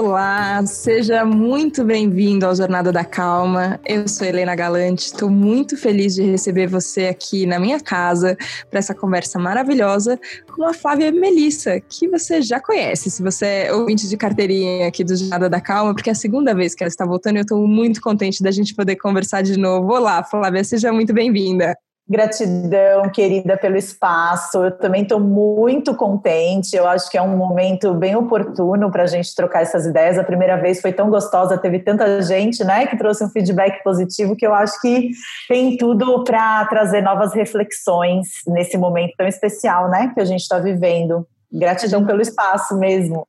Olá, seja muito bem-vindo ao Jornada da Calma. Eu sou Helena Galante, estou muito feliz de receber você aqui na minha casa para essa conversa maravilhosa com a Flávia Melissa, que você já conhece, se você é ouvinte de carteirinha aqui do Jornada da Calma, porque é a segunda vez que ela está voltando e eu estou muito contente da gente poder conversar de novo. Olá, Flávia, seja muito bem-vinda. Gratidão, querida, pelo espaço. Eu também estou muito contente. Eu acho que é um momento bem oportuno para a gente trocar essas ideias. A primeira vez foi tão gostosa, teve tanta gente, né, que trouxe um feedback positivo que eu acho que tem tudo para trazer novas reflexões nesse momento tão especial, né, que a gente está vivendo. Gratidão pelo espaço mesmo.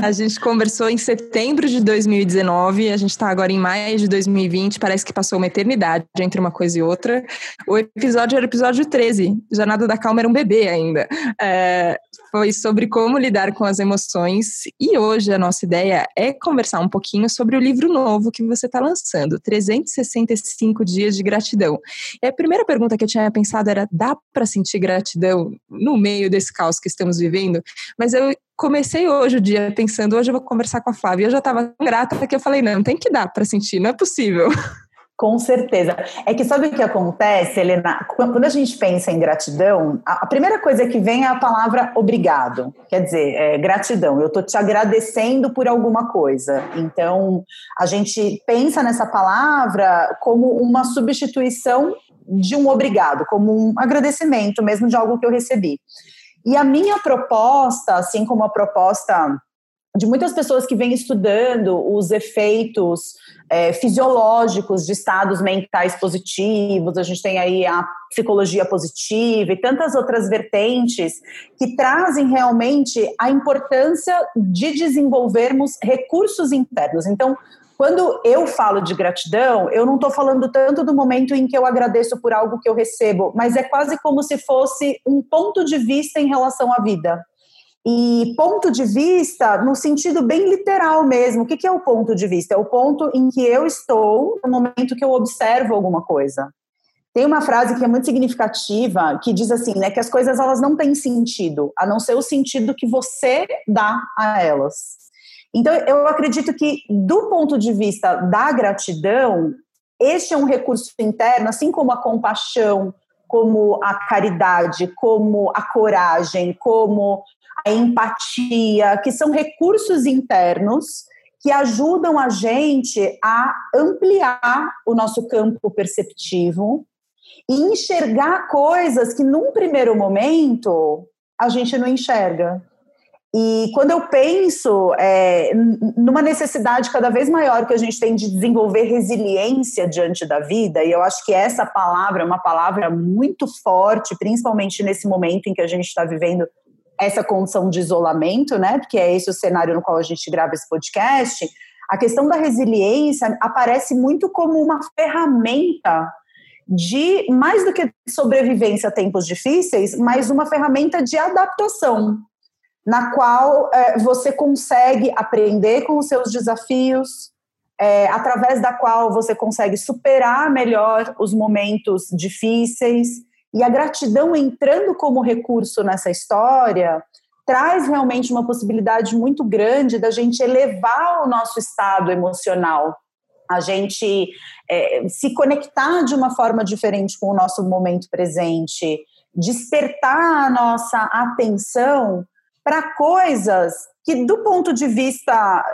A gente conversou em setembro de 2019, a gente está agora em maio de 2020, parece que passou uma eternidade entre uma coisa e outra. O episódio era o episódio 13, Jornada da Calma era um bebê ainda. É, foi sobre como lidar com as emoções e hoje a nossa ideia é conversar um pouquinho sobre o livro novo que você está lançando, 365 Dias de Gratidão. E a primeira pergunta que eu tinha pensado era: dá para sentir gratidão no meio desse caos que estamos vivendo? Mas eu comecei hoje o dia pensando, hoje eu vou conversar com a Flávia. Eu já estava grata que eu falei, não, tem que dar para sentir, não é possível. Com certeza. É que sabe o que acontece, Helena? Quando a gente pensa em gratidão, a primeira coisa que vem é a palavra obrigado. Quer dizer, é, gratidão. Eu estou te agradecendo por alguma coisa. Então, a gente pensa nessa palavra como uma substituição de um obrigado, como um agradecimento mesmo de algo que eu recebi. E a minha proposta, assim como a proposta de muitas pessoas que vêm estudando os efeitos é, fisiológicos de estados mentais positivos, a gente tem aí a psicologia positiva e tantas outras vertentes que trazem realmente a importância de desenvolvermos recursos internos. Então, quando eu falo de gratidão, eu não estou falando tanto do momento em que eu agradeço por algo que eu recebo, mas é quase como se fosse um ponto de vista em relação à vida. E ponto de vista no sentido bem literal mesmo. O que é o ponto de vista? É o ponto em que eu estou no momento que eu observo alguma coisa. Tem uma frase que é muito significativa que diz assim, né, que as coisas elas não têm sentido, a não ser o sentido que você dá a elas. Então, eu acredito que, do ponto de vista da gratidão, este é um recurso interno, assim como a compaixão, como a caridade, como a coragem, como empatia, que são recursos internos que ajudam a gente a ampliar o nosso campo perceptivo e enxergar coisas que, num primeiro momento, a gente não enxerga. E quando eu penso é, numa necessidade cada vez maior que a gente tem de desenvolver resiliência diante da vida, e eu acho que essa palavra é uma palavra muito forte, principalmente nesse momento em que a gente está vivendo essa condição de isolamento, né? Porque é esse o cenário no qual a gente grava esse podcast. A questão da resiliência aparece muito como uma ferramenta de mais do que sobrevivência a tempos difíceis, mas uma ferramenta de adaptação na qual é, você consegue aprender com os seus desafios, é, através da qual você consegue superar melhor os momentos difíceis. E a gratidão entrando como recurso nessa história traz realmente uma possibilidade muito grande da gente elevar o nosso estado emocional, a gente é, se conectar de uma forma diferente com o nosso momento presente, despertar a nossa atenção para coisas que do ponto de vista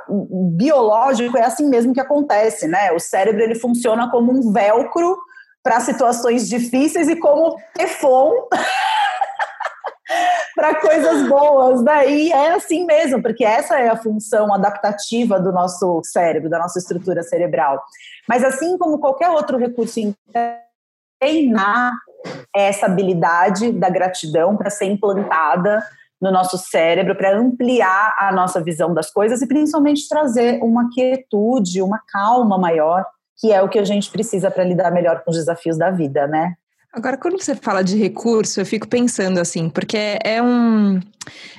biológico é assim mesmo que acontece, né? O cérebro ele funciona como um velcro para situações difíceis e como teflon para coisas boas. Daí né? é assim mesmo, porque essa é a função adaptativa do nosso cérebro, da nossa estrutura cerebral. Mas assim como qualquer outro recurso treinar essa habilidade da gratidão para ser implantada no nosso cérebro para ampliar a nossa visão das coisas e principalmente trazer uma quietude, uma calma maior, que é o que a gente precisa para lidar melhor com os desafios da vida, né? Agora, quando você fala de recurso, eu fico pensando assim, porque é um,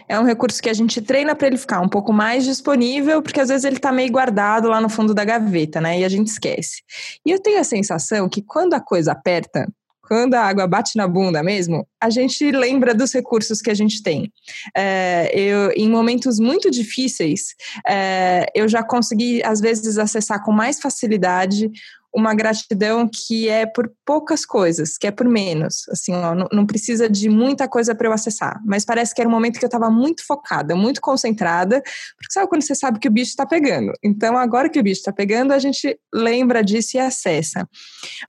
é um recurso que a gente treina para ele ficar um pouco mais disponível, porque às vezes ele está meio guardado lá no fundo da gaveta, né? E a gente esquece. E eu tenho a sensação que quando a coisa aperta, quando a água bate na bunda mesmo, a gente lembra dos recursos que a gente tem. É, eu, em momentos muito difíceis, é, eu já consegui, às vezes, acessar com mais facilidade uma gratidão que é por poucas coisas, que é por menos. Assim, ó, não, não precisa de muita coisa para eu acessar. Mas parece que era um momento que eu estava muito focada, muito concentrada, porque sabe quando você sabe que o bicho está pegando? Então, agora que o bicho está pegando, a gente lembra disso e acessa.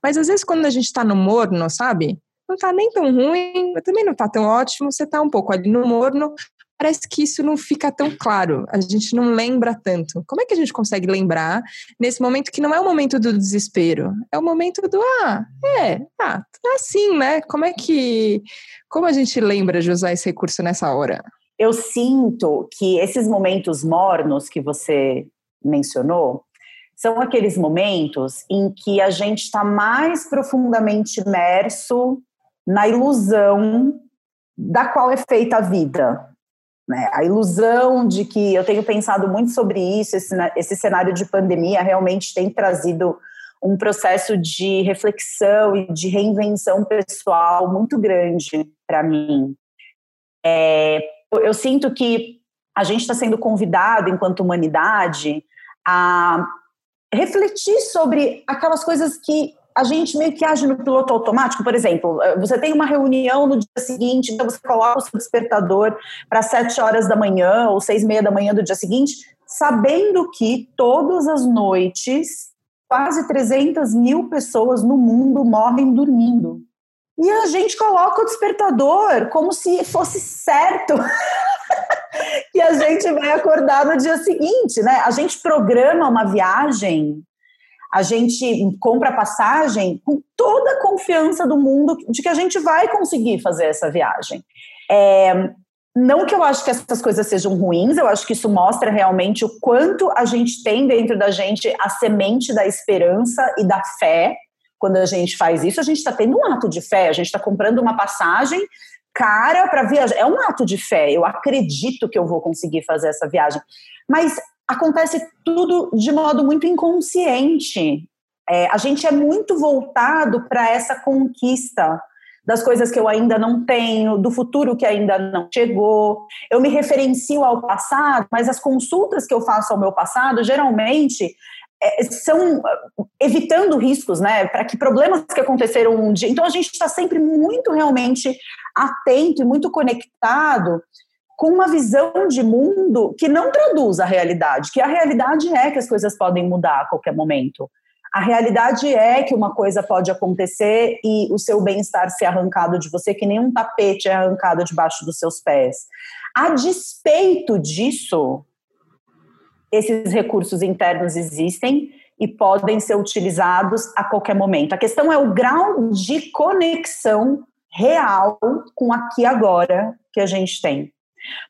Mas às vezes, quando a gente está no morno, sabe? Não está nem tão ruim, mas também não está tão ótimo, você está um pouco ali no morno, parece que isso não fica tão claro, a gente não lembra tanto. Como é que a gente consegue lembrar nesse momento que não é o momento do desespero, é o momento do ah, é, ah, assim, né? Como é que como a gente lembra de usar esse recurso nessa hora? Eu sinto que esses momentos mornos que você mencionou são aqueles momentos em que a gente está mais profundamente imerso na ilusão da qual é feita a vida, né? A ilusão de que eu tenho pensado muito sobre isso, esse, esse cenário de pandemia realmente tem trazido um processo de reflexão e de reinvenção pessoal muito grande para mim. É, eu sinto que a gente está sendo convidado, enquanto humanidade, a refletir sobre aquelas coisas que a gente meio que age no piloto automático. Por exemplo, eh, você tem uma reunião no dia seguinte, então você coloca o seu despertador para sete horas da manhã ou seis e meia da manhã do dia seguinte, sabendo que todas as noites quase 300 mil pessoas no mundo morrem dormindo. E a gente coloca o despertador como se fosse certo que a gente vai acordar no dia seguinte, né? A gente programa uma viagem a gente compra passagem com toda a confiança do mundo de que a gente vai conseguir fazer essa viagem. É, não que eu acho que essas coisas sejam ruins, eu acho que isso mostra realmente o quanto a gente tem dentro da gente a semente da esperança e da fé. Quando a gente faz isso, a gente está tendo um ato de fé, a gente está comprando uma passagem cara para viajar. É um ato de fé, eu acredito que eu vou conseguir fazer essa viagem. Mas acontece tudo de modo muito inconsciente. É, a gente é muito voltado para essa conquista das coisas que eu ainda não tenho, do futuro que ainda não chegou. Eu me referencio ao passado, mas as consultas que eu faço ao meu passado geralmente é, são evitando riscos, né? Para que problemas que aconteceram um dia. Então a gente está sempre muito realmente atento e muito conectado com uma visão de mundo que não traduz a realidade, que a realidade é que as coisas podem mudar a qualquer momento. A realidade é que uma coisa pode acontecer e o seu bem-estar ser arrancado de você, que nem um tapete é arrancado debaixo dos seus pés. A despeito disso, esses recursos internos existem e podem ser utilizados a qualquer momento. A questão é o grau de conexão real com aqui agora que a gente tem.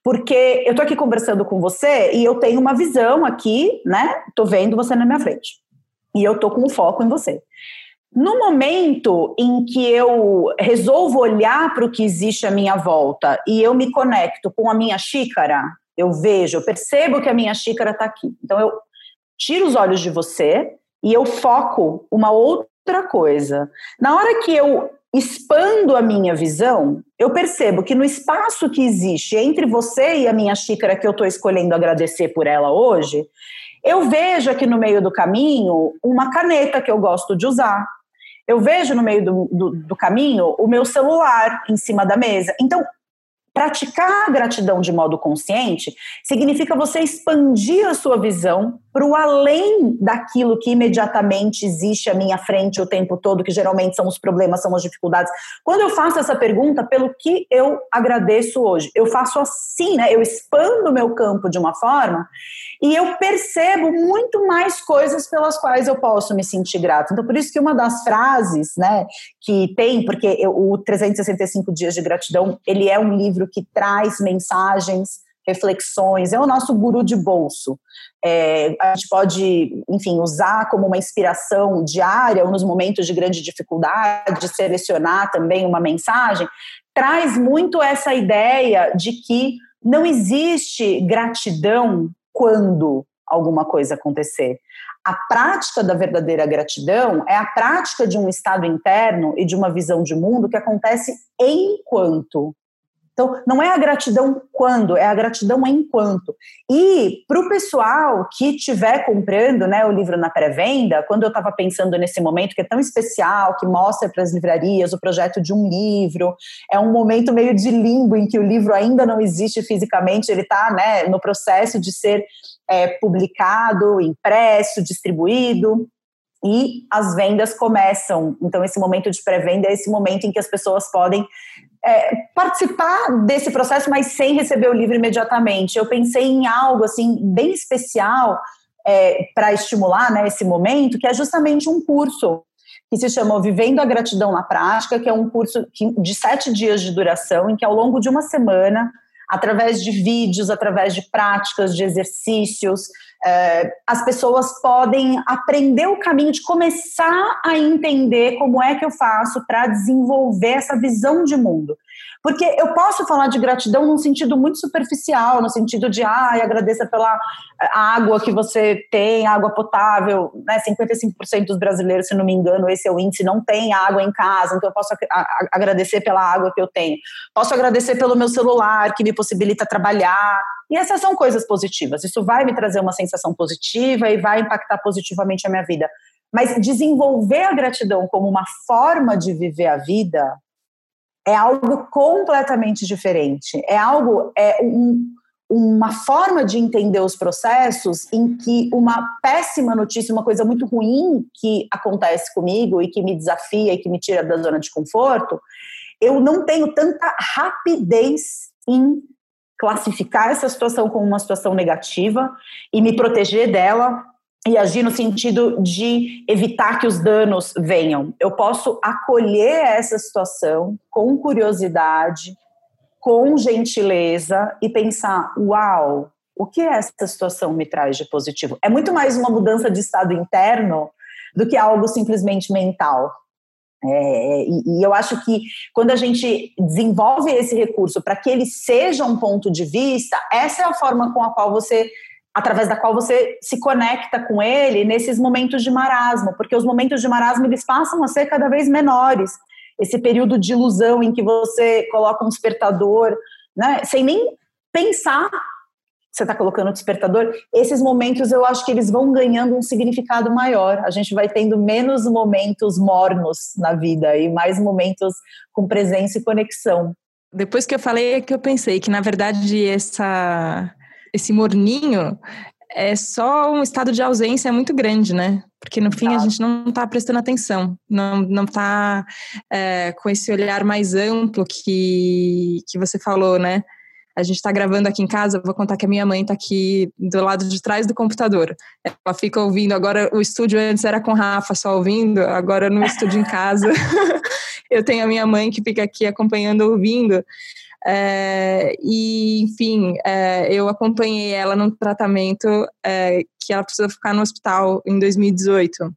Porque eu tô aqui conversando com você e eu tenho uma visão aqui, né? Tô vendo você na minha frente. E eu tô com um foco em você. No momento em que eu resolvo olhar para o que existe à minha volta e eu me conecto com a minha xícara, eu vejo, eu percebo que a minha xícara está aqui. Então eu tiro os olhos de você e eu foco uma outra coisa. Na hora que eu expando a minha visão, eu percebo que no espaço que existe entre você e a minha xícara que eu estou escolhendo agradecer por ela hoje, eu vejo aqui no meio do caminho uma caneta que eu gosto de usar. Eu vejo no meio do, do, do caminho o meu celular em cima da mesa. Então, Praticar a gratidão de modo consciente significa você expandir a sua visão para o além daquilo que imediatamente existe à minha frente o tempo todo, que geralmente são os problemas, são as dificuldades. Quando eu faço essa pergunta, pelo que eu agradeço hoje, eu faço assim, né? Eu expando o meu campo de uma forma e eu percebo muito mais coisas pelas quais eu posso me sentir grato. Então, por isso que uma das frases, né, que tem, porque eu, o 365 dias de gratidão, ele é um livro que traz mensagens, reflexões, é o nosso guru de bolso. É, a gente pode, enfim, usar como uma inspiração diária ou nos momentos de grande dificuldade, selecionar também uma mensagem, traz muito essa ideia de que não existe gratidão quando alguma coisa acontecer. a prática da verdadeira gratidão é a prática de um estado interno e de uma visão de mundo que acontece enquanto então, não é a gratidão quando, é a gratidão enquanto. E para o pessoal que estiver comprando né, o livro na pré-venda, quando eu estava pensando nesse momento que é tão especial, que mostra para as livrarias o projeto de um livro, é um momento meio de limbo em que o livro ainda não existe fisicamente, ele está né, no processo de ser é, publicado, impresso, distribuído e as vendas começam. Então, esse momento de pré-venda é esse momento em que as pessoas podem é, participar desse processo, mas sem receber o livro imediatamente. Eu pensei em algo assim bem especial é, para estimular né, esse momento, que é justamente um curso que se chama Vivendo a Gratidão na Prática, que é um curso de sete dias de duração, em que ao longo de uma semana, através de vídeos, através de práticas, de exercícios, é, as pessoas podem aprender o caminho de começar a entender como é que eu faço para desenvolver essa visão de mundo. Porque eu posso falar de gratidão num sentido muito superficial, no sentido de, ah, agradeça pela água que você tem, água potável, né? 55% dos brasileiros, se não me engano, esse é o índice, não tem água em casa, então eu posso agradecer pela água que eu tenho. Posso agradecer pelo meu celular, que me possibilita trabalhar. E essas são coisas positivas. Isso vai me trazer uma sensação positiva e vai impactar positivamente a minha vida. Mas desenvolver a gratidão como uma forma de viver a vida é algo completamente diferente. É algo, é um, uma forma de entender os processos em que uma péssima notícia, uma coisa muito ruim que acontece comigo e que me desafia e que me tira da zona de conforto, eu não tenho tanta rapidez em classificar essa situação como uma situação negativa e me proteger dela e agir no sentido de evitar que os danos venham. Eu posso acolher essa situação com curiosidade, com gentileza e pensar: uau, o que essa situação me traz de positivo? É muito mais uma mudança de estado interno do que algo simplesmente mental. É, e, e, eu acho que quando a gente desenvolve esse recurso para que ele seja um ponto de vista, essa é a forma com a qual você através da qual você se conecta com ele nesses momentos de marasmo, porque os momentos de marasmo eles passam a ser cada vez menores. Esse período de ilusão em que você coloca um despertador, né, sem nem pensar você está colocando o despertador, esses momentos eu acho que eles vão ganhando um significado maior. A gente vai tendo menos momentos mornos na vida e mais momentos com presença e conexão. Depois que eu falei é que eu pensei que na verdade essa esse morninho é só um estado de ausência muito grande, né? Porque no fim a gente não está prestando atenção, não não está é, com esse olhar mais amplo que que você falou, né? A gente está gravando aqui em casa, vou contar que a minha mãe está aqui do lado de trás do computador. Ela fica ouvindo, agora o estúdio antes era com Rafa só ouvindo, agora no estúdio em casa eu tenho a minha mãe que fica aqui acompanhando, ouvindo. É, e, enfim, é, eu acompanhei ela num tratamento é, que ela precisou ficar no hospital em 2018.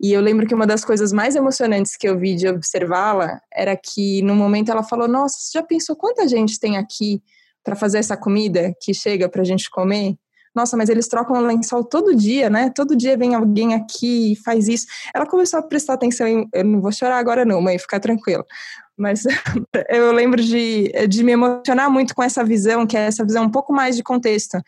E eu lembro que uma das coisas mais emocionantes que eu vi de observá-la era que, no momento, ela falou: Nossa, você já pensou quanta gente tem aqui para fazer essa comida que chega para a gente comer? Nossa, mas eles trocam lençol todo dia, né? Todo dia vem alguém aqui e faz isso. Ela começou a prestar atenção em. Eu não vou chorar agora, não, mãe, fica tranquila. Mas eu lembro de, de me emocionar muito com essa visão, que é essa visão um pouco mais de contexto,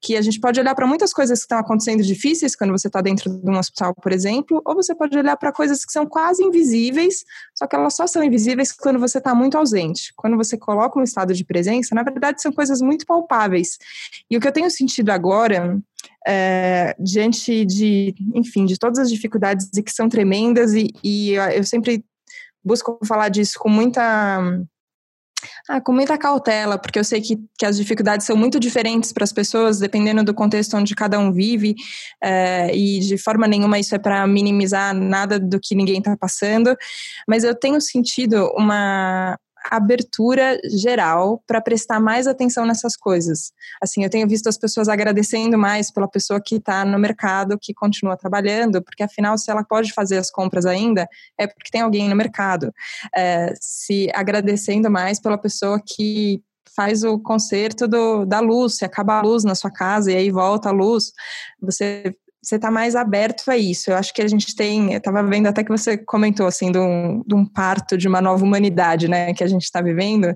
que a gente pode olhar para muitas coisas que estão acontecendo difíceis quando você está dentro de um hospital, por exemplo, ou você pode olhar para coisas que são quase invisíveis, só que elas só são invisíveis quando você está muito ausente. Quando você coloca um estado de presença, na verdade são coisas muito palpáveis. E o que eu tenho sentido agora é, diante de, enfim, de todas as dificuldades que são tremendas e, e eu sempre busco falar disso com muita ah, com muita cautela, porque eu sei que, que as dificuldades são muito diferentes para as pessoas, dependendo do contexto onde cada um vive, é, e de forma nenhuma isso é para minimizar nada do que ninguém está passando, mas eu tenho sentido uma, abertura geral para prestar mais atenção nessas coisas. Assim, eu tenho visto as pessoas agradecendo mais pela pessoa que está no mercado, que continua trabalhando, porque afinal, se ela pode fazer as compras ainda, é porque tem alguém no mercado. É, se agradecendo mais pela pessoa que faz o conserto do, da luz, se acaba a luz na sua casa e aí volta a luz, você você tá mais aberto a isso. Eu acho que a gente tem, eu estava vendo até que você comentou assim de um, de um, parto de uma nova humanidade, né, que a gente está vivendo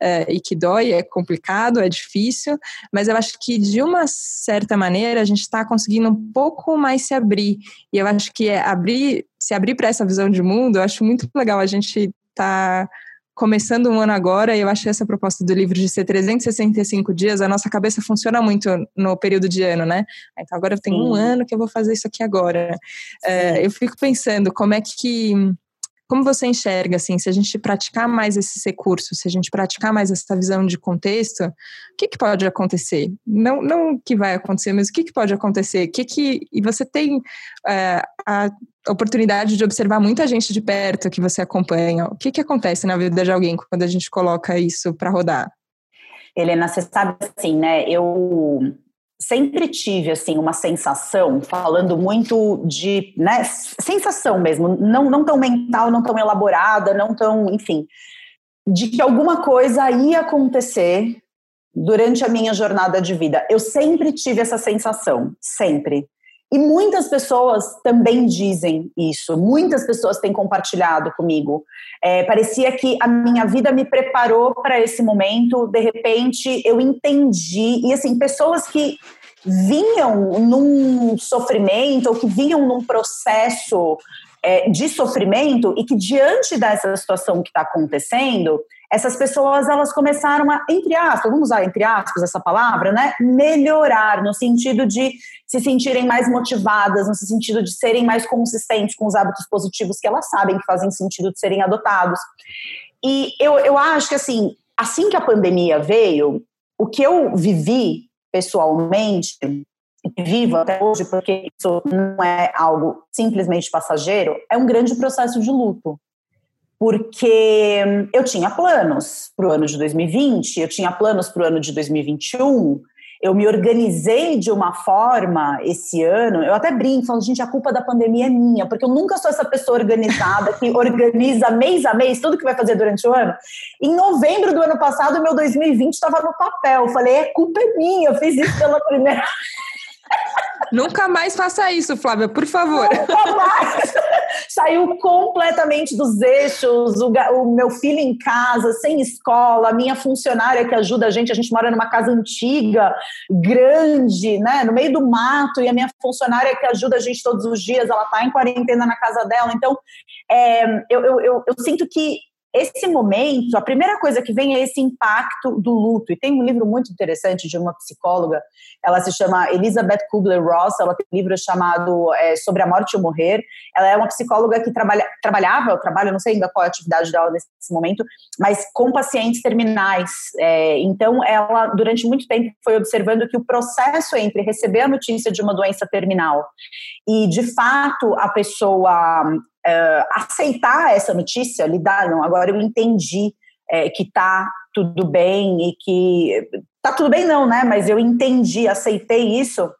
é, e que dói, é complicado, é difícil, mas eu acho que de uma certa maneira a gente está conseguindo um pouco mais se abrir. E eu acho que é abrir, se abrir para essa visão de mundo, eu acho muito legal a gente tá começando um ano agora, e eu achei essa proposta do livro de ser 365 dias, a nossa cabeça funciona muito no período de ano, né? Então agora eu tenho Sim. um ano que eu vou fazer isso aqui agora. É, eu fico pensando como é que. Como você enxerga, assim, se a gente praticar mais esses recursos, se a gente praticar mais essa visão de contexto, o que, que pode acontecer? Não, não o que vai acontecer, mas o que, que pode acontecer? O que que, e você tem é, a oportunidade de observar muita gente de perto que você acompanha. O que, que acontece na vida de alguém quando a gente coloca isso para rodar? Helena, você sabe assim, né? Eu sempre tive assim uma sensação, falando muito de, né, sensação mesmo, não não tão mental, não tão elaborada, não tão, enfim, de que alguma coisa ia acontecer durante a minha jornada de vida. Eu sempre tive essa sensação, sempre. E muitas pessoas também dizem isso, muitas pessoas têm compartilhado comigo. É, parecia que a minha vida me preparou para esse momento, de repente eu entendi. E assim, pessoas que vinham num sofrimento ou que vinham num processo é, de sofrimento e que diante dessa situação que está acontecendo, essas pessoas elas começaram a, entre aspas, vamos usar entre aspas essa palavra, né? Melhorar no sentido de se sentirem mais motivadas, no sentido de serem mais consistentes com os hábitos positivos que elas sabem que fazem sentido de serem adotados. E eu, eu acho que assim, assim que a pandemia veio, o que eu vivi pessoalmente, vivo até hoje, porque isso não é algo simplesmente passageiro, é um grande processo de luto porque eu tinha planos para o ano de 2020, eu tinha planos para o ano de 2021, eu me organizei de uma forma esse ano, eu até brinco, falo, gente, a culpa da pandemia é minha, porque eu nunca sou essa pessoa organizada que organiza mês a mês tudo que vai fazer durante o ano. Em novembro do ano passado, meu 2020 estava no papel. Eu falei, é culpa é minha, eu fiz isso pela primeira Nunca mais faça isso, Flávia, por favor. Nunca mais. Saiu completamente dos eixos, o, o, meu filho em casa, sem escola, a minha funcionária que ajuda a gente, a gente mora numa casa antiga, grande, né, no meio do mato, e a minha funcionária que ajuda a gente todos os dias, ela está em quarentena na casa dela. Então, é, eu, eu, eu, eu sinto que esse momento, a primeira coisa que vem é esse impacto do luto. E tem um livro muito interessante de uma psicóloga, ela se chama Elizabeth Kubler-Ross, ela tem um livro chamado é, Sobre a Morte e o Morrer. Ela é uma psicóloga que trabalha, trabalhava, trabalha, não sei ainda qual é a atividade dela nesse momento, mas com pacientes terminais. É, então, ela, durante muito tempo, foi observando que o processo entre receber a notícia de uma doença terminal e, de fato, a pessoa uh, aceitar essa notícia, lidar, não, agora eu entendi é, que tá tudo bem e que tá tudo bem não, né? Mas eu entendi, aceitei isso.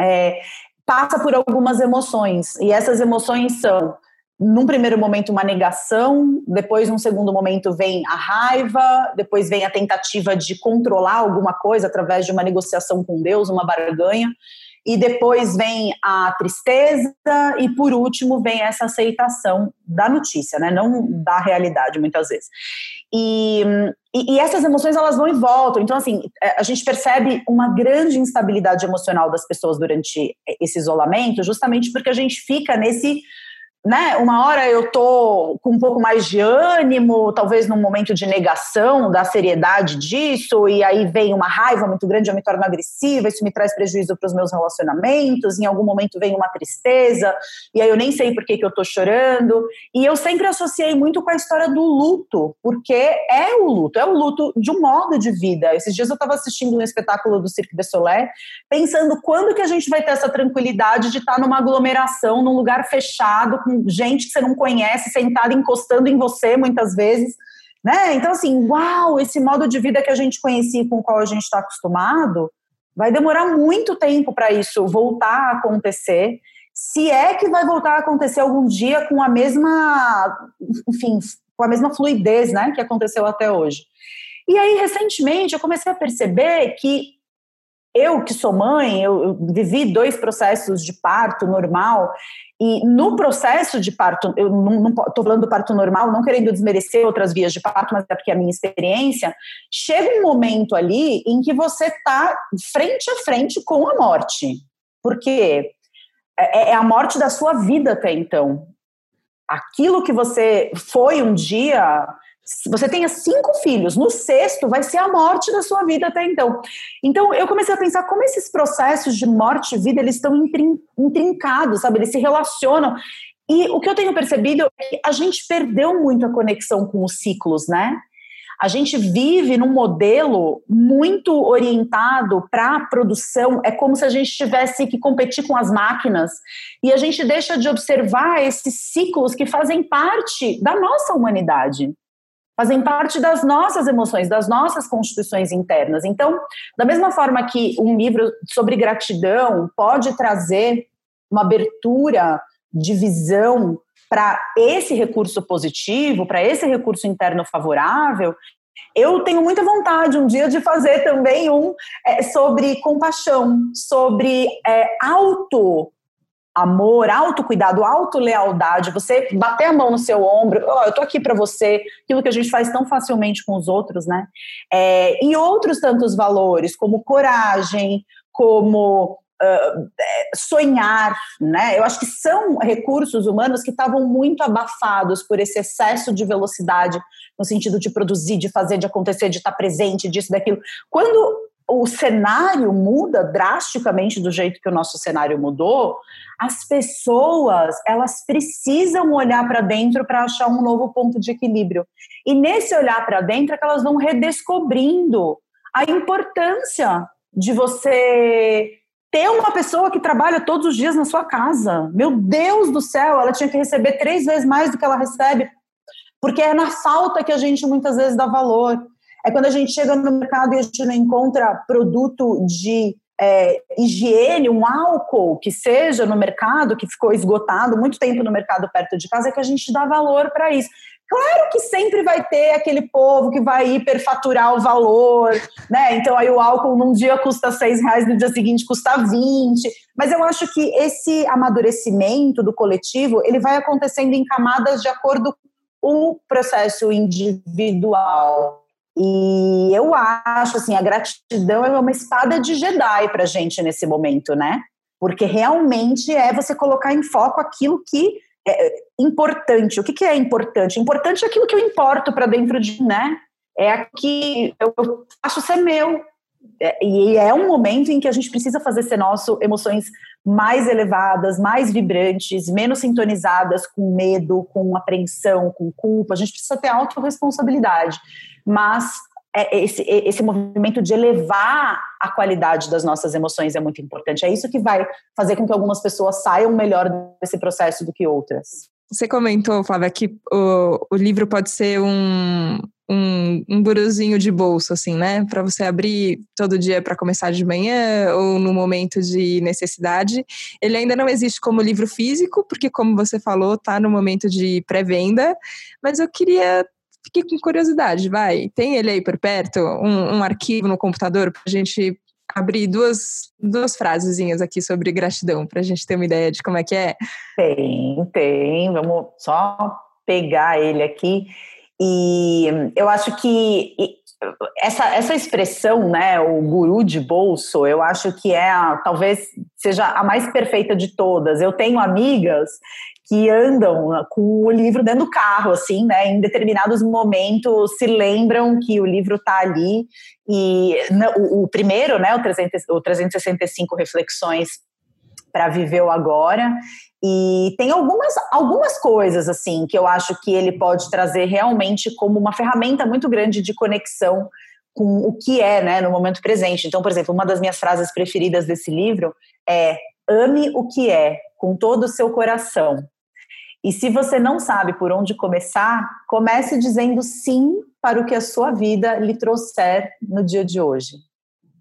É, passa por algumas emoções e essas emoções são num primeiro momento uma negação, depois num segundo momento vem a raiva, depois vem a tentativa de controlar alguma coisa através de uma negociação com Deus, uma barganha, e depois vem a tristeza e por último vem essa aceitação da notícia, né? Não da realidade muitas vezes. E, e, e, essas emoções elas vão e voltam. Então assim é, a gente percebe uma grande instabilidade emocional das pessoas durante esse isolamento, justamente porque a gente fica nesse né, uma hora eu tô com um pouco mais de ânimo, talvez num momento de negação da seriedade disso, e aí vem uma raiva muito grande, eu me torno agressiva, isso me traz prejuízo para os meus relacionamentos, em algum momento vem uma tristeza, e aí eu nem sei por que, que eu tô chorando, e eu sempre associei muito com a história do luto, porque é o luto, é o luto de um modo de vida. Esses dias eu estava assistindo um espetáculo do Cirque de Soleil, pensando quando que a gente vai ter essa tranquilidade de estar numa aglomeração, num lugar fechado, com gente que você não conhece sentada encostando em você muitas vezes. Né? Então, assim, uau, esse modo de vida que a gente conhecia e com o qual a gente está acostumado, vai demorar muito tempo para isso voltar a acontecer. Se é que vai voltar a acontecer algum dia com a mesma, enfim, com a mesma fluidez, né, que aconteceu até hoje. E aí, recentemente, eu comecei a perceber que eu que sou mãe, eu, vivi dois processos de parto normal, e no processo de parto, eu não estou falando do parto normal, não querendo desmerecer outras vias de parto, mas é porque é a minha experiência, chega um momento ali em que você está frente a frente com a morte. Porque é, é a morte da sua vida até então. Aquilo que você foi um dia você tenha cinco filhos, no sexto vai ser a morte da sua vida até então. Então eu comecei a pensar como esses processos de morte e vida eles estão intrincados, sabe? Eles se relacionam. E o que eu tenho percebido é que a gente perdeu muito a conexão com os ciclos, né? A gente vive num modelo muito orientado para a produção, é como se a gente tivesse que competir com as máquinas e a gente deixa de observar esses ciclos que fazem parte da nossa humanidade fazem parte das nossas emoções, das nossas constituições internas. Então, da mesma forma que um livro sobre gratidão pode trazer uma abertura de visão para esse recurso positivo, para esse recurso interno favorável, eu tenho muita vontade um dia de fazer também um é, sobre compaixão, sobre é, auto amor, autocuidado, autolealdade, você bater a mão no seu ombro, oh, eu tô aqui para você, aquilo que a gente faz tão facilmente com os outros, né? É, e outros tantos valores, como coragem, como uh, sonhar, né? Eu acho que são recursos humanos que estavam muito abafados por esse excesso de velocidade, no sentido de produzir, de fazer, de acontecer, de estar presente, disso, daquilo. Quando o cenário muda drasticamente do jeito que o nosso cenário mudou, as pessoas elas precisam olhar para dentro para achar um novo ponto de equilíbrio. E nesse olhar para dentro é que elas vão redescobrindo a importância de você ter uma pessoa que trabalha todos os dias na sua casa. Meu Deus do céu, ela tinha que receber três vezes mais do que ela recebe, porque é na falta que a gente muitas vezes dá valor. É quando a gente chega no mercado e a gente não encontra produto de é, higiene, um álcool que seja no mercado, que ficou esgotado muito tempo no mercado perto de casa, é que a gente dá valor para isso. Claro que sempre vai ter aquele povo que vai hiperfaturar o valor, né? Então aí o álcool num dia custa seis reais, no dia seguinte custa 20. Mas eu acho que esse amadurecimento do coletivo ele vai acontecendo em camadas de acordo com o processo individual. E eu acho assim, a gratidão é uma espada de Jedi para gente nesse momento, né? Porque realmente é você colocar em foco aquilo que é importante. O que, que é importante? Importante é aquilo que eu importo para dentro de, né? É aqui eu, eu faço ser meu. É, e é um momento em que a gente precisa fazer ser nosso emoções mais elevadas, mais vibrantes, menos sintonizadas com medo, com apreensão, com culpa. A gente precisa ter autorresponsabilidade mas é, esse, esse movimento de elevar a qualidade das nossas emoções é muito importante. É isso que vai fazer com que algumas pessoas saiam melhor desse processo do que outras. Você comentou, Flávia, que o, o livro pode ser um, um, um de bolso, assim, né? Para você abrir todo dia para começar de manhã ou no momento de necessidade. Ele ainda não existe como livro físico, porque, como você falou, está no momento de pré-venda. Mas eu queria fiquei com curiosidade, vai. Tem ele aí por perto, um, um arquivo no computador para a gente abrir duas, duas frasezinhas aqui sobre gratidão, para a gente ter uma ideia de como é que é? Tem, tem. Vamos só pegar ele aqui. E eu acho que essa, essa expressão, né, o guru de bolso, eu acho que é a, talvez seja a mais perfeita de todas. Eu tenho amigas que andam com o livro dentro do carro, assim, né? Em determinados momentos se lembram que o livro está ali. E o, o, primeiro, né? O, 300, o 365 Reflexões para Viver o Agora. E tem algumas, algumas coisas, assim, que eu acho que ele pode trazer realmente como uma ferramenta muito grande de conexão com o que é, né, no momento presente. Então, por exemplo, uma das minhas frases preferidas desse livro é ame o que é, com todo o seu coração. E se você não sabe por onde começar, comece dizendo sim para o que a sua vida lhe trouxer no dia de hoje.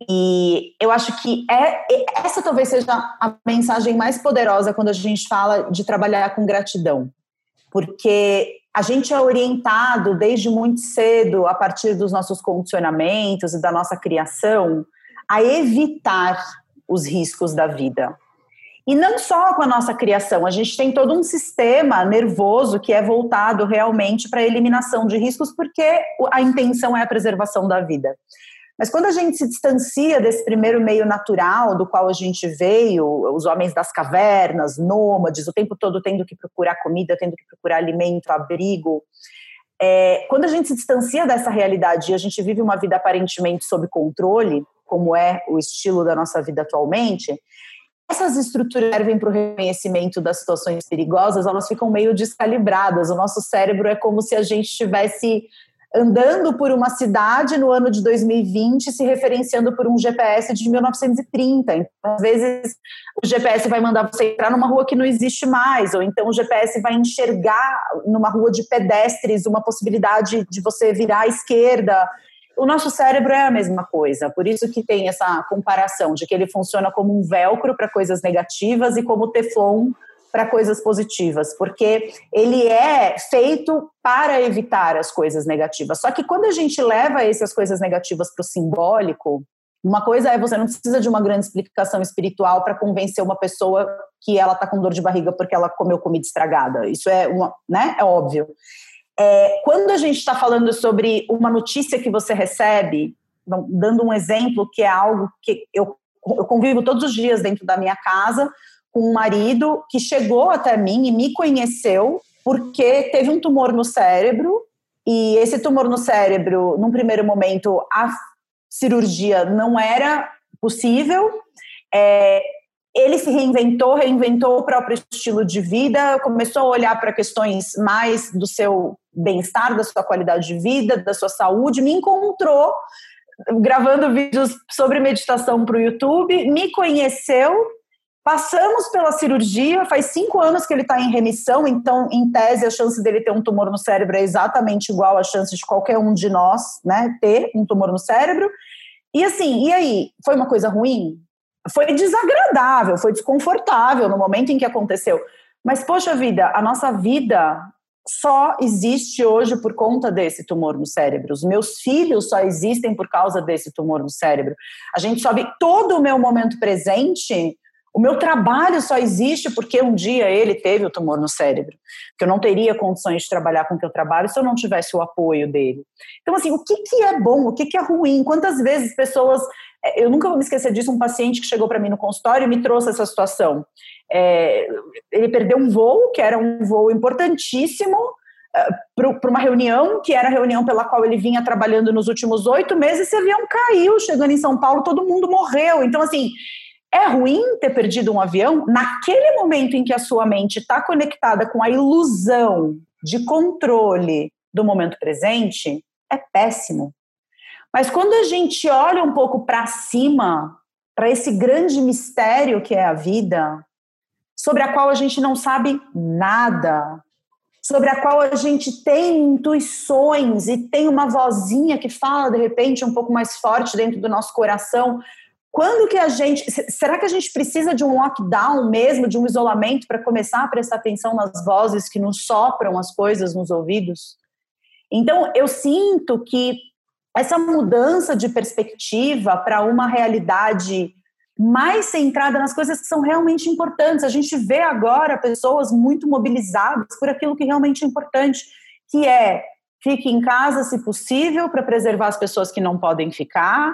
E eu acho que é, essa talvez seja a mensagem mais poderosa quando a gente fala de trabalhar com gratidão. Porque a gente é orientado desde muito cedo, a partir dos nossos condicionamentos e da nossa criação, a evitar os riscos da vida. E não só com a nossa criação, a gente tem todo um sistema nervoso que é voltado realmente para a eliminação de riscos, porque a intenção é a preservação da vida. Mas quando a gente se distancia desse primeiro meio natural do qual a gente veio, os homens das cavernas, nômades, o tempo todo tendo que procurar comida, tendo que procurar alimento, abrigo, é, quando a gente se distancia dessa realidade e a gente vive uma vida aparentemente sob controle, como é o estilo da nossa vida atualmente, essas estruturas servem para o reconhecimento das situações perigosas, elas ficam meio descalibradas. O nosso cérebro é como se a gente estivesse andando por uma cidade no ano de 2020, se referenciando por um GPS de 1930. Então, às vezes, o GPS vai mandar você entrar numa rua que não existe mais, ou então o GPS vai enxergar numa rua de pedestres uma possibilidade de você virar à esquerda o nosso cérebro é a mesma coisa, por isso que tem essa comparação de que ele funciona como um velcro para coisas negativas e como teflon para coisas positivas, porque ele é feito para evitar as coisas negativas. Só que quando a gente leva essas coisas negativas para o simbólico, uma coisa é você não precisa de uma grande explicação espiritual para convencer uma pessoa que ela está com dor de barriga porque ela comeu comida estragada. Isso é uma, né? É óbvio. É, quando a gente está falando sobre uma notícia que você recebe, dando um exemplo que é algo que eu, eu convivo todos os dias dentro da minha casa um marido que chegou até mim e me conheceu porque teve um tumor no cérebro e esse tumor no cérebro, num primeiro momento, a cirurgia não era possível. É, ele se reinventou, reinventou o próprio estilo de vida, começou a olhar para questões mais do seu bem-estar, da sua qualidade de vida, da sua saúde, me encontrou gravando vídeos sobre meditação para o YouTube, me conheceu, passamos pela cirurgia, faz cinco anos que ele está em remissão, então, em tese, a chance dele ter um tumor no cérebro é exatamente igual à chance de qualquer um de nós, né, ter um tumor no cérebro. E assim, e aí, foi uma coisa ruim? foi desagradável, foi desconfortável no momento em que aconteceu. Mas, poxa vida, a nossa vida só existe hoje por conta desse tumor no cérebro. Os meus filhos só existem por causa desse tumor no cérebro. A gente sabe todo o meu momento presente. O meu trabalho só existe porque um dia ele teve o tumor no cérebro. Que eu não teria condições de trabalhar com o que eu trabalho se eu não tivesse o apoio dele. Então, assim, o que, que é bom, o que, que é ruim? Quantas vezes pessoas é, eu nunca vou me esquecer disso, um paciente que chegou para mim no consultório e me trouxe essa situação. É, ele perdeu um voo, que era um voo importantíssimo, é, para uma reunião, que era a reunião pela qual ele vinha trabalhando nos últimos oito meses, esse avião caiu, chegando em São Paulo, todo mundo morreu. Então, assim, é ruim ter perdido um avião naquele momento em que a sua mente está conectada com a ilusão de controle do momento presente, é péssimo. Mas quando a gente olha um pouco para cima, para esse grande mistério que é a vida, sobre a qual a gente não sabe nada, sobre a qual a gente tem intuições e tem uma vozinha que fala de repente um pouco mais forte dentro do nosso coração. Quando que a gente. Será que a gente precisa de um lockdown mesmo, de um isolamento, para começar a prestar atenção nas vozes que nos sopram as coisas nos ouvidos? Então, eu sinto que essa mudança de perspectiva para uma realidade mais centrada nas coisas que são realmente importantes. A gente vê agora pessoas muito mobilizadas por aquilo que realmente é importante, que é fique em casa se possível para preservar as pessoas que não podem ficar.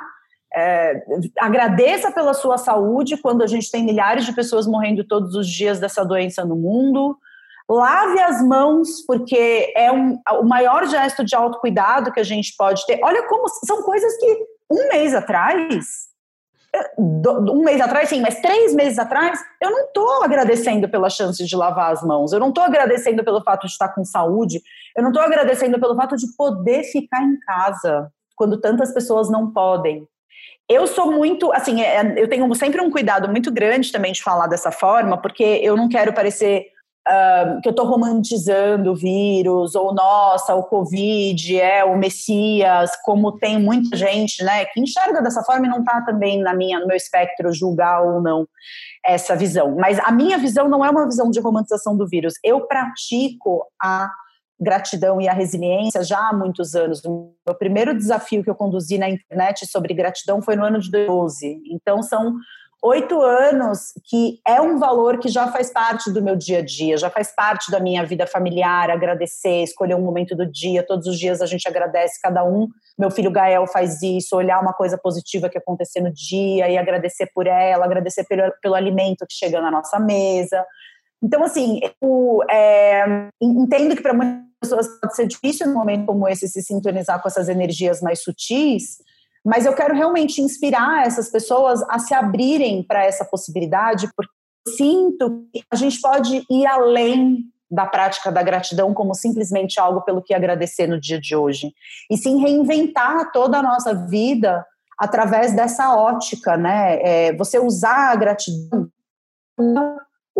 É, agradeça pela sua saúde quando a gente tem milhares de pessoas morrendo todos os dias dessa doença no mundo lave as mãos, porque é um, o maior gesto de autocuidado que a gente pode ter. Olha como são coisas que um mês atrás, um mês atrás, sim, mas três meses atrás, eu não estou agradecendo pela chance de lavar as mãos, eu não estou agradecendo pelo fato de estar com saúde, eu não estou agradecendo pelo fato de poder ficar em casa quando tantas pessoas não podem. Eu sou muito, assim, é, eu tenho sempre um cuidado muito grande também de falar dessa forma, porque eu não quero parecer Uh, que eu estou romantizando o vírus, ou nossa, o Covid é o Messias, como tem muita gente né, que enxerga dessa forma e não está também na minha, no meu espectro julgar ou não essa visão. Mas a minha visão não é uma visão de romantização do vírus. Eu pratico a gratidão e a resiliência já há muitos anos. O meu primeiro desafio que eu conduzi na internet sobre gratidão foi no ano de 2012. Então, são oito anos que é um valor que já faz parte do meu dia a dia, já faz parte da minha vida familiar, agradecer, escolher um momento do dia, todos os dias a gente agradece cada um. Meu filho Gael faz isso, olhar uma coisa positiva que aconteceu no dia e agradecer por ela, agradecer pelo, pelo alimento que chega na nossa mesa. Então, assim, eu é, entendo que para muitas pessoas pode ser difícil num momento como esse se sintonizar com essas energias mais sutis, mas eu quero realmente inspirar essas pessoas a se abrirem para essa possibilidade, porque eu sinto que a gente pode ir além da prática da gratidão como simplesmente algo pelo que agradecer no dia de hoje, e sim reinventar toda a nossa vida através dessa ótica, né? É, você usar a gratidão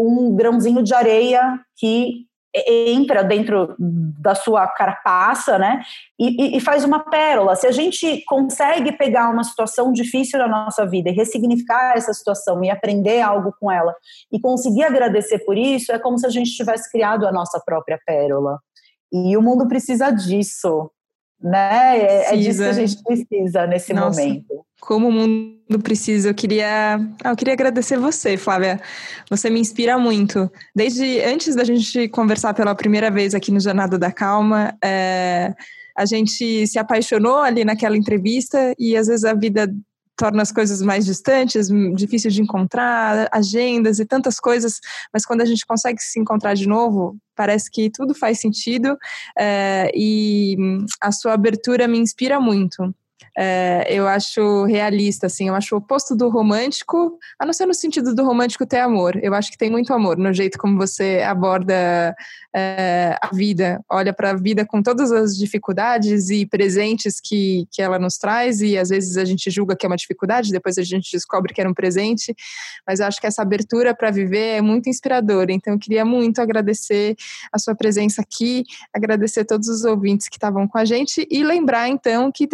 um grãozinho de areia que entra dentro da sua carapaça, né? E, e, faz uma pérola. Se a gente consegue pegar uma situação difícil na nossa vida e ressignificar essa situação e aprender algo com ela e conseguir agradecer por isso, é como se a gente tivesse criado a nossa própria pérola. E o mundo precisa disso, né? É, é disso que a gente precisa nesse Nossa, momento. Como o mundo precisa. Eu queria, ah, eu queria agradecer você, Flávia. Você me inspira muito. Desde antes da gente conversar pela primeira vez aqui no Jornada da Calma, é, a gente se apaixonou ali naquela entrevista e às vezes a vida torna as coisas mais distantes, difícil de encontrar, agendas e tantas coisas, mas quando a gente consegue se encontrar de novo, parece que tudo faz sentido é, e a sua abertura me inspira muito é, eu acho realista, assim, eu acho o oposto do romântico, a não ser no sentido do romântico ter amor. Eu acho que tem muito amor no jeito como você aborda é, a vida, olha para a vida com todas as dificuldades e presentes que, que ela nos traz, e às vezes a gente julga que é uma dificuldade, depois a gente descobre que era um presente, mas eu acho que essa abertura para viver é muito inspiradora. Então, eu queria muito agradecer a sua presença aqui, agradecer todos os ouvintes que estavam com a gente e lembrar, então, que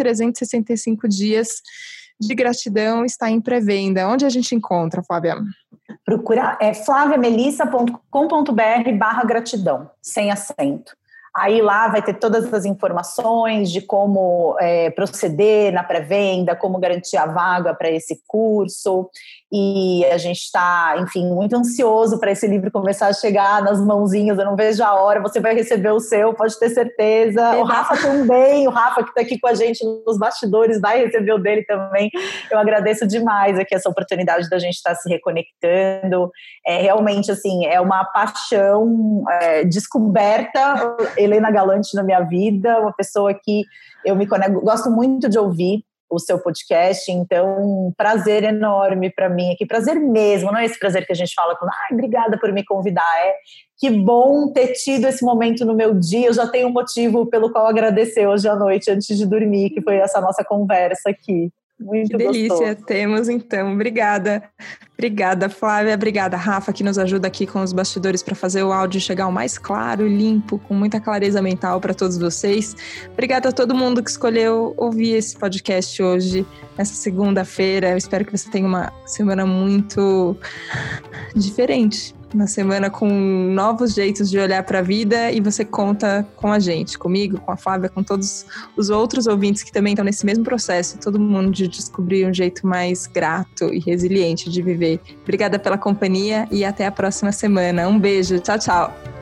365 dias de gratidão está em pré-venda. Onde a gente encontra, Flávia? Procura é flaviamelissa.com.br barra gratidão, sem acento. Aí lá vai ter todas as informações de como é, proceder na pré-venda, como garantir a vaga para esse curso. E a gente está, enfim, muito ansioso para esse livro começar a chegar nas mãozinhas. Eu não vejo a hora. Você vai receber o seu, pode ter certeza. O Rafa também, o Rafa que está aqui com a gente nos bastidores, vai receber o dele também. Eu agradeço demais aqui essa oportunidade da gente estar tá se reconectando. É realmente assim, é uma paixão é, descoberta Helena Galante na minha vida, uma pessoa que eu me conecto, gosto muito de ouvir o seu podcast, então um prazer enorme para mim aqui, prazer mesmo, não é esse prazer que a gente fala com, ai, obrigada por me convidar, é que bom ter tido esse momento no meu dia, eu já tenho um motivo pelo qual agradecer hoje à noite, antes de dormir, que foi essa nossa conversa aqui. Muito que delícia, gostoso. temos então. Obrigada. Obrigada, Flávia. Obrigada, Rafa, que nos ajuda aqui com os bastidores para fazer o áudio chegar o mais claro, limpo, com muita clareza mental para todos vocês. Obrigada a todo mundo que escolheu ouvir esse podcast hoje, nessa segunda-feira. Eu espero que você tenha uma semana muito diferente uma semana com novos jeitos de olhar para a vida e você conta com a gente, comigo, com a Flávia, com todos os outros ouvintes que também estão nesse mesmo processo, todo mundo de descobrir um jeito mais grato e resiliente de viver. Obrigada pela companhia e até a próxima semana. Um beijo, tchau, tchau.